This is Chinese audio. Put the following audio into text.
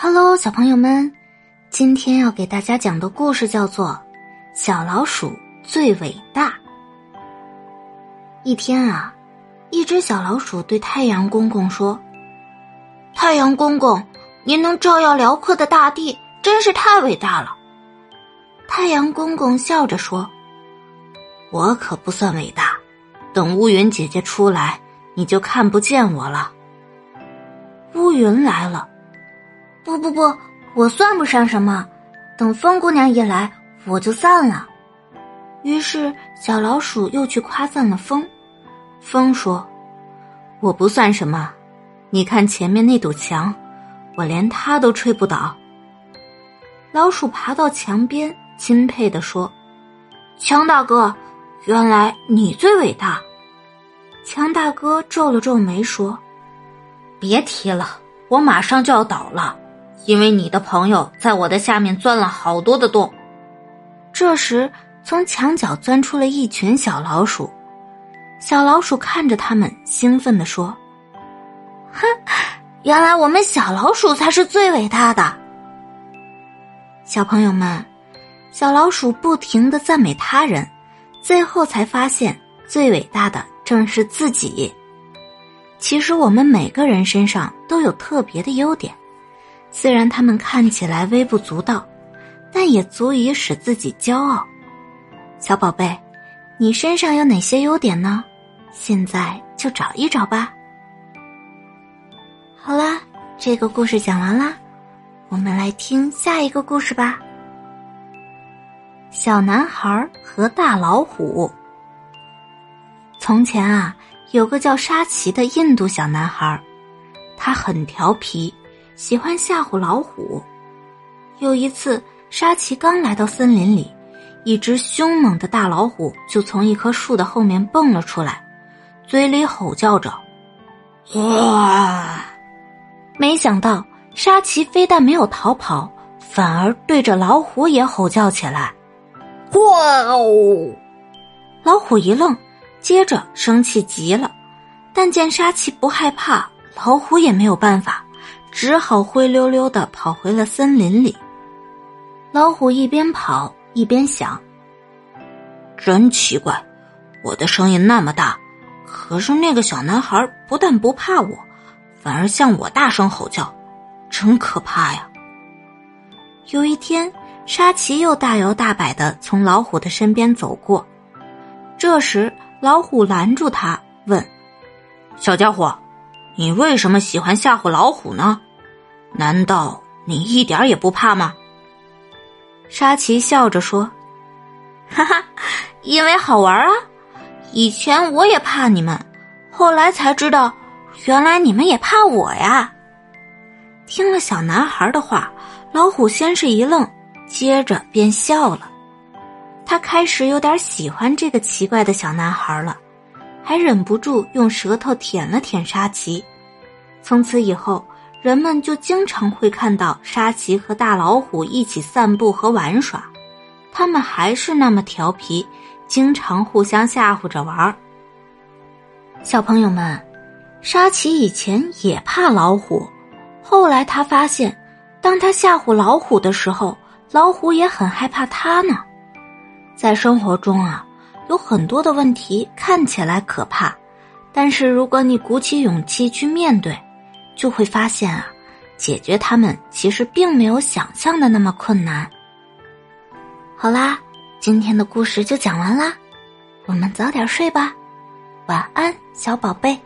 Hello，小朋友们，今天要给大家讲的故事叫做《小老鼠最伟大》。一天啊，一只小老鼠对太阳公公说：“太阳公公，您能照耀辽阔的大地，真是太伟大了。”太阳公公笑着说：“我可不算伟大，等乌云姐姐出来，你就看不见我了。”乌云来了。不不不，我算不上什么。等风姑娘一来，我就散了。于是小老鼠又去夸赞了风。风说：“我不算什么，你看前面那堵墙，我连它都吹不倒。”老鼠爬到墙边，钦佩地说：“强大哥，原来你最伟大。”强大哥皱了皱眉说：“别提了，我马上就要倒了。”因为你的朋友在我的下面钻了好多的洞。这时，从墙角钻出了一群小老鼠。小老鼠看着他们，兴奋地说：“哼，原来我们小老鼠才是最伟大的。”小朋友们，小老鼠不停的赞美他人，最后才发现最伟大的正是自己。其实，我们每个人身上都有特别的优点。虽然他们看起来微不足道，但也足以使自己骄傲。小宝贝，你身上有哪些优点呢？现在就找一找吧。好啦，这个故事讲完啦，我们来听下一个故事吧。小男孩和大老虎。从前啊，有个叫沙奇的印度小男孩，他很调皮。喜欢吓唬老虎。有一次，沙琪刚来到森林里，一只凶猛的大老虎就从一棵树的后面蹦了出来，嘴里吼叫着：“哇！”没想到，沙琪非但没有逃跑，反而对着老虎也吼叫起来：“哇哦！”老虎一愣，接着生气极了，但见沙琪不害怕，老虎也没有办法。只好灰溜溜的跑回了森林里。老虎一边跑一边想：“真奇怪，我的声音那么大，可是那个小男孩不但不怕我，反而向我大声吼叫，真可怕呀！”有一天，沙琪又大摇大摆的从老虎的身边走过，这时老虎拦住他，问：“小家伙，你为什么喜欢吓唬老虎呢？”难道你一点也不怕吗？沙琪笑着说：“哈哈，因为好玩啊！以前我也怕你们，后来才知道，原来你们也怕我呀。”听了小男孩的话，老虎先是一愣，接着便笑了。他开始有点喜欢这个奇怪的小男孩了，还忍不住用舌头舔了舔沙琪。从此以后。人们就经常会看到沙琪和大老虎一起散步和玩耍，他们还是那么调皮，经常互相吓唬着玩儿。小朋友们，沙琪以前也怕老虎，后来他发现，当他吓唬老虎的时候，老虎也很害怕他呢。在生活中啊，有很多的问题看起来可怕，但是如果你鼓起勇气去面对。就会发现啊，解决他们其实并没有想象的那么困难。好啦，今天的故事就讲完啦，我们早点睡吧，晚安，小宝贝。